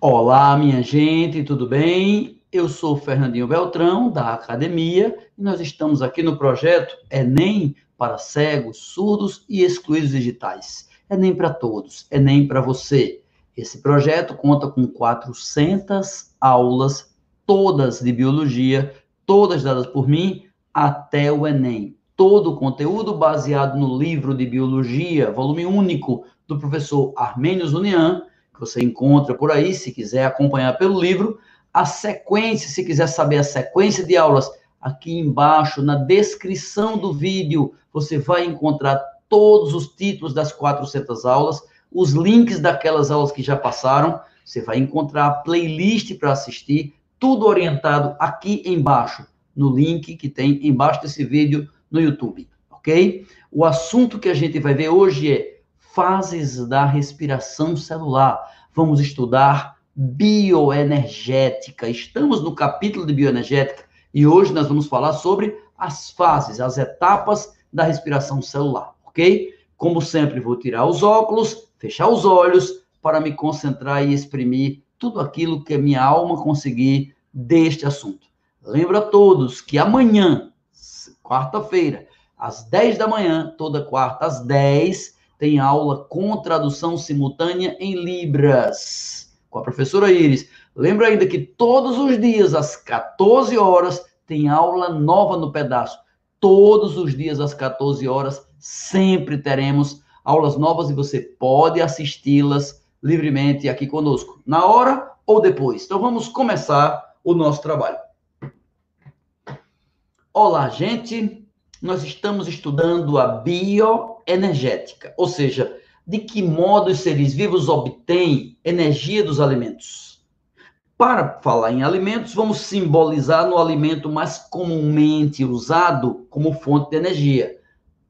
Olá, minha gente, tudo bem? Eu sou Fernandinho Beltrão, da academia, e nós estamos aqui no projeto Enem para cegos, surdos e excluídos digitais. Enem para todos, Enem para você. Esse projeto conta com 400 aulas, todas de biologia, todas dadas por mim, até o Enem. Todo o conteúdo baseado no livro de biologia, volume único, do professor Armênios Unian, que você encontra por aí, se quiser acompanhar pelo livro. A sequência, se quiser saber a sequência de aulas, aqui embaixo, na descrição do vídeo, você vai encontrar todos os títulos das 400 aulas, os links daquelas aulas que já passaram, você vai encontrar a playlist para assistir, tudo orientado aqui embaixo, no link que tem embaixo desse vídeo no YouTube, ok? O assunto que a gente vai ver hoje é fases da respiração celular. Vamos estudar bioenergética. Estamos no capítulo de bioenergética e hoje nós vamos falar sobre as fases, as etapas da respiração celular, ok? Como sempre, vou tirar os óculos, fechar os olhos para me concentrar e exprimir tudo aquilo que a minha alma conseguir deste assunto. Lembra a todos que amanhã, quarta-feira, às 10 da manhã, toda quarta às 10, tem aula com tradução simultânea em Libras, com a professora Iris. Lembra ainda que todos os dias, às 14 horas, tem aula nova no pedaço. Todos os dias, às 14 horas, sempre teremos aulas novas e você pode assisti-las livremente aqui conosco, na hora ou depois. Então vamos começar o nosso trabalho. Olá, gente nós estamos estudando a bioenergética, ou seja, de que modo os seres vivos obtêm energia dos alimentos. Para falar em alimentos, vamos simbolizar no alimento mais comumente usado como fonte de energia,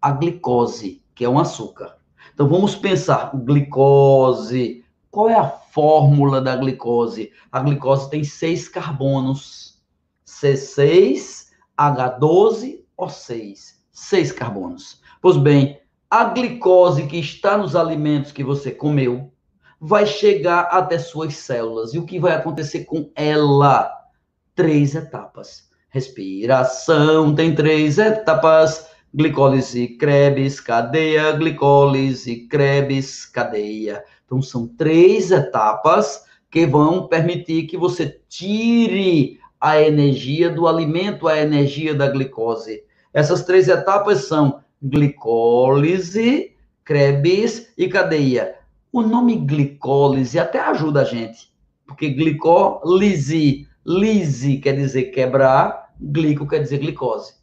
a glicose, que é um açúcar. Então vamos pensar, glicose, qual é a fórmula da glicose? A glicose tem seis carbonos, C6, H12 O6, seis carbonos. Pois bem, a glicose que está nos alimentos que você comeu vai chegar até suas células. E o que vai acontecer com ela? Três etapas. Respiração tem três etapas. Glicólise, Krebs, cadeia, glicólise, Krebs, cadeia. Então, são três etapas que vão permitir que você tire a energia do alimento, a energia da glicose. Essas três etapas são glicólise, Krebs e cadeia. O nome glicólise até ajuda a gente, porque glicólise, lise quer dizer quebrar, glico quer dizer glicose.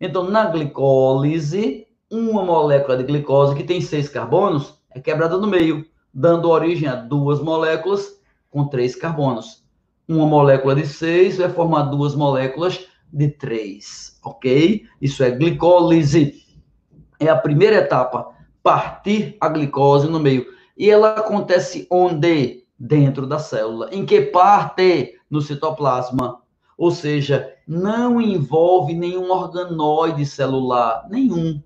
Então, na glicólise, uma molécula de glicose que tem seis carbonos é quebrada no meio, dando origem a duas moléculas com três carbonos uma molécula de 6 vai formar duas moléculas de 3, ok? Isso é glicólise. É a primeira etapa, partir a glicose no meio. E ela acontece onde? Dentro da célula. Em que parte? No citoplasma. Ou seja, não envolve nenhum organoide celular, nenhum.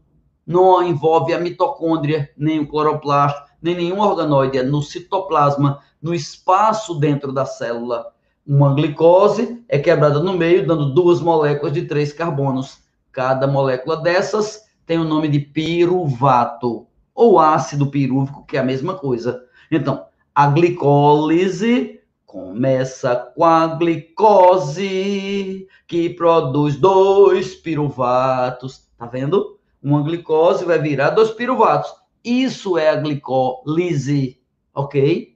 Não envolve a mitocôndria, nem o cloroplasto, nem nenhum organoide. É no citoplasma, no espaço dentro da célula. Uma glicose é quebrada no meio, dando duas moléculas de três carbonos. Cada molécula dessas tem o nome de piruvato, ou ácido pirúvico, que é a mesma coisa. Então, a glicólise começa com a glicose, que produz dois piruvatos. Tá vendo? Uma glicose vai virar dois piruvatos. Isso é a glicólise, ok?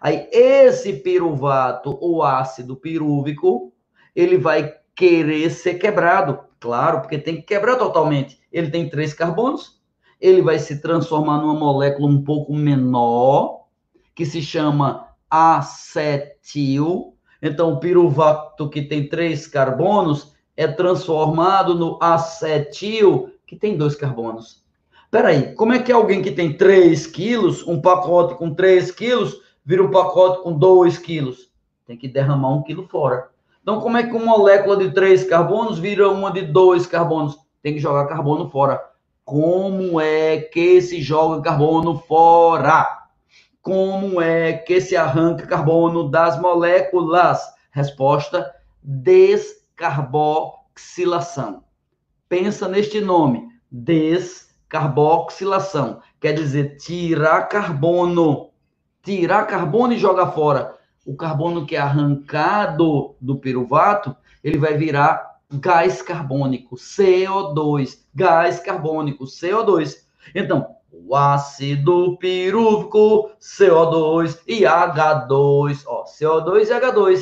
Aí esse piruvato, o ácido pirúvico, ele vai querer ser quebrado, claro, porque tem que quebrar totalmente. Ele tem três carbonos, ele vai se transformar numa molécula um pouco menor, que se chama acetil. Então, o piruvato que tem três carbonos é transformado no acetil, que tem dois carbonos. Peraí, como é que alguém que tem 3 quilos, um pacote com 3 quilos, vira um pacote com 2 quilos. Tem que derramar um quilo fora. Então, como é que uma molécula de 3 carbonos vira uma de 2 carbonos? Tem que jogar carbono fora. Como é que se joga carbono fora? Como é que se arranca carbono das moléculas? Resposta: descarboxilação. Pensa neste nome, descarboxilação. Quer dizer, tirar carbono. Tirar carbono e jogar fora. O carbono que é arrancado do piruvato, ele vai virar gás carbônico, CO2. Gás carbônico, CO2. Então, o ácido pirúvico, CO2 e H2. Ó, CO2 e H2.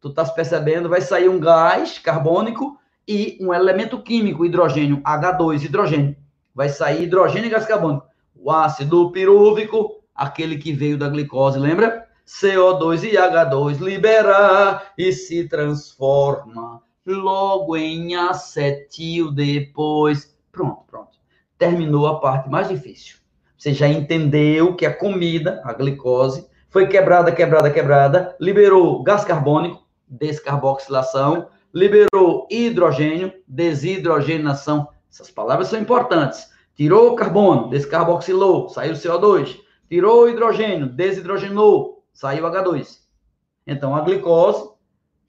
Tu estás percebendo? Vai sair um gás carbônico e um elemento químico, hidrogênio, H2, hidrogênio. Vai sair hidrogênio e gás carbônico. O ácido pirúvico, aquele que veio da glicose, lembra? CO2 e H2 libera e se transforma logo em acetil depois. Pronto, pronto. Terminou a parte mais difícil. Você já entendeu que a comida, a glicose, foi quebrada, quebrada, quebrada, liberou gás carbônico, descarboxilação, liberou hidrogênio, desidrogenação. Essas palavras são importantes. Tirou o carbono, descarboxilou, saiu CO2. Tirou o hidrogênio, desidrogenou, saiu H2. Então, a glicose,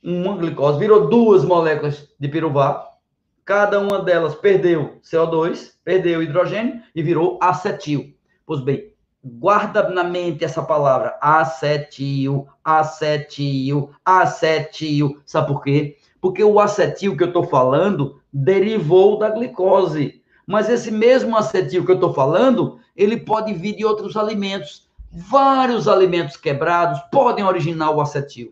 uma glicose, virou duas moléculas de piruvato. Cada uma delas perdeu CO2, perdeu hidrogênio e virou acetil. Pois bem, guarda na mente essa palavra, acetil, acetil, acetil. Sabe por quê? Porque o acetil que eu estou falando derivou da glicose. Mas esse mesmo acetil que eu estou falando, ele pode vir de outros alimentos. Vários alimentos quebrados podem originar o acetil.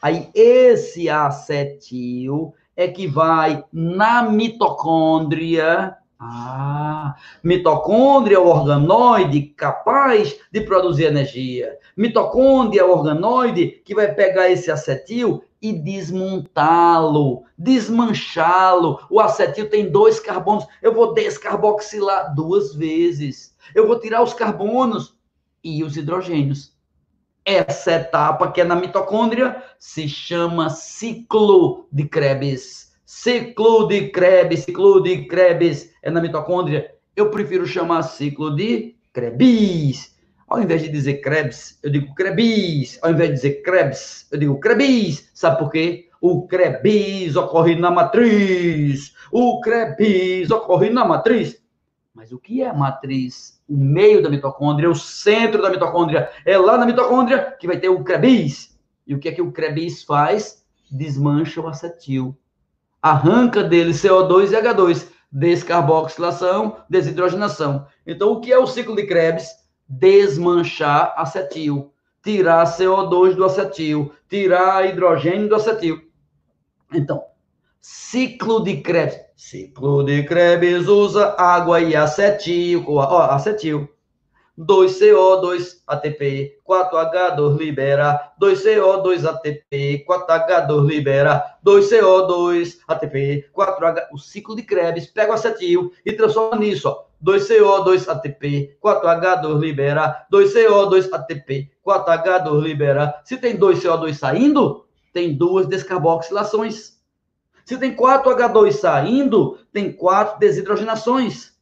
Aí, esse acetil é que vai na mitocôndria. Ah, mitocôndria é o organoide capaz de produzir energia. Mitocôndria é o organoide que vai pegar esse acetil e desmontá-lo, desmanchá-lo. O acetil tem dois carbonos. Eu vou descarboxilar duas vezes. Eu vou tirar os carbonos e os hidrogênios. Essa etapa que é na mitocôndria se chama ciclo de Krebs. Ciclo de Krebs, ciclo de Krebs é na mitocôndria. Eu prefiro chamar ciclo de Krebs. Ao invés de dizer Krebs, eu digo Krebs. Ao invés de dizer Krebs, eu digo Krebs. Sabe por quê? O Krebs ocorre na matriz. O Krebs ocorre na matriz. Mas o que é a matriz? O meio da mitocôndria, o centro da mitocôndria. É lá na mitocôndria que vai ter o Krebs. E o que é que o Krebs faz? Desmancha o acetil. Arranca dele CO2 e H2. Descarboxilação, desidrogenação. Então, o que é o ciclo de Krebs? desmanchar acetil, tirar CO2 do acetil, tirar hidrogênio do acetil. Então, ciclo de Krebs. Ciclo de Krebs usa água e acetil, ó, acetil. 2CO2 ATP, 4H2 libera, 2CO2 ATP, 4H2 libera, 2CO2 ATP, 4H. O ciclo de Krebs pega o acetil e transforma nisso, ó. 2CO2 ATP, 4H2 libera, 2CO2 ATP, 4H2 libera. Se tem 2CO2 saindo, tem duas descarboxilações. Se tem 4H2 saindo, tem quatro desidrogenações.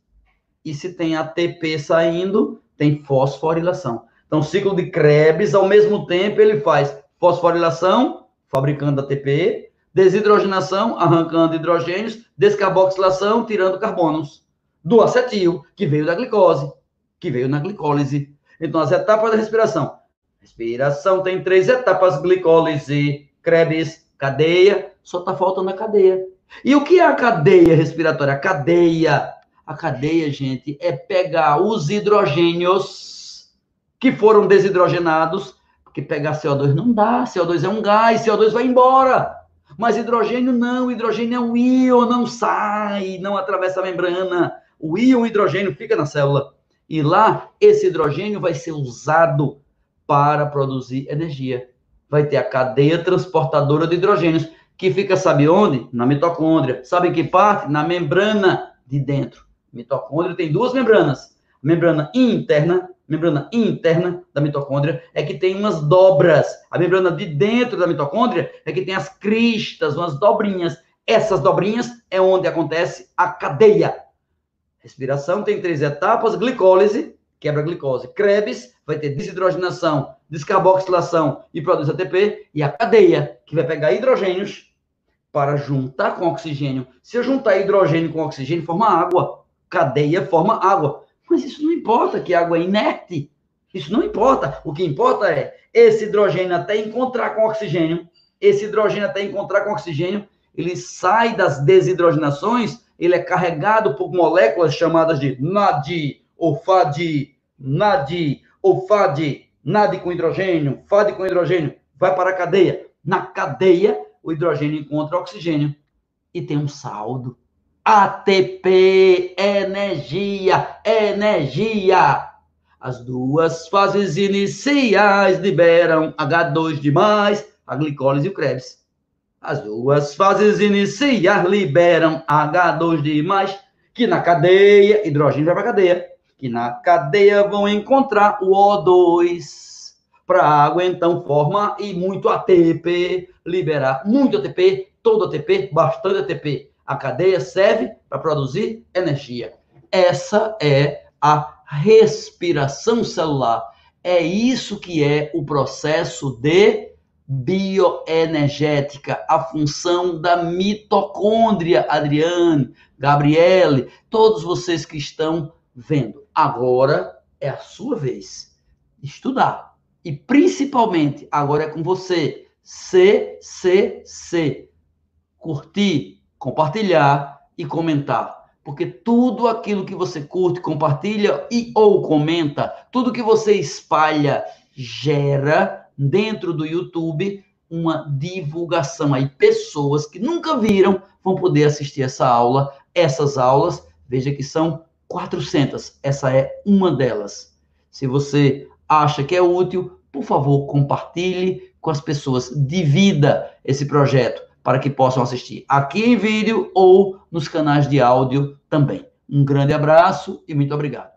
E se tem ATP saindo, tem fosforilação. Então, ciclo de Krebs, ao mesmo tempo, ele faz fosforilação, fabricando ATP, desidrogenação, arrancando hidrogênios, descarboxilação, tirando carbonos do acetil, que veio da glicose, que veio na glicólise. Então, as etapas da respiração. Respiração tem três etapas: glicólise, Krebs, cadeia, só está faltando a cadeia. E o que é a cadeia respiratória? A cadeia. A cadeia, gente, é pegar os hidrogênios que foram desidrogenados, porque pegar CO2 não dá, CO2 é um gás, CO2 vai embora. Mas hidrogênio não, hidrogênio é um íon, não sai, não atravessa a membrana o íon hidrogênio fica na célula. E lá, esse hidrogênio vai ser usado para produzir energia. Vai ter a cadeia transportadora de hidrogênios, que fica, sabe onde? Na mitocôndria. Sabe em que parte? Na membrana de dentro. Mitocôndria tem duas membranas. Membrana interna, membrana interna da mitocôndria é que tem umas dobras. A membrana de dentro da mitocôndria é que tem as cristas, umas dobrinhas. Essas dobrinhas é onde acontece a cadeia Respiração tem três etapas: glicólise, quebra a glicose. Krebs vai ter desidrogenação, descarboxilação e produz ATP. E a cadeia, que vai pegar hidrogênios para juntar com oxigênio. Se eu juntar hidrogênio com oxigênio, forma água. Cadeia forma água. Mas isso não importa, que água é inerte. Isso não importa. O que importa é esse hidrogênio até encontrar com oxigênio. Esse hidrogênio até encontrar com oxigênio, ele sai das desidrogenações, ele é carregado por moléculas chamadas de NAD, ou FAD, NAD, ou FAD, NAD com hidrogênio, FAD com hidrogênio, vai para a cadeia. Na cadeia, o hidrogênio encontra oxigênio e tem um saldo. ATP, energia, energia. As duas fases iniciais liberam H2 demais, a glicólise e o Krebs. As duas fases iniciais liberam H2 demais, que na cadeia, hidrogênio vai para cadeia, que na cadeia vão encontrar o O2 para água, então forma e muito ATP, liberar muito ATP, todo ATP, bastante ATP. A cadeia serve para produzir energia. Essa é a respiração celular. É isso que é o processo de bioenergética, a função da mitocôndria, Adriane, Gabriele, todos vocês que estão vendo. Agora é a sua vez estudar. E principalmente, agora é com você. C, C, C. Curtir, compartilhar e comentar. Porque tudo aquilo que você curte, compartilha e ou comenta, tudo que você espalha gera dentro do YouTube uma divulgação. Aí pessoas que nunca viram vão poder assistir essa aula, essas aulas, veja que são 400. Essa é uma delas. Se você acha que é útil, por favor, compartilhe com as pessoas, divida esse projeto para que possam assistir aqui em vídeo ou nos canais de áudio também. Um grande abraço e muito obrigado.